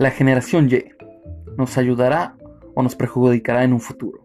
La generación Y nos ayudará o nos perjudicará en un futuro.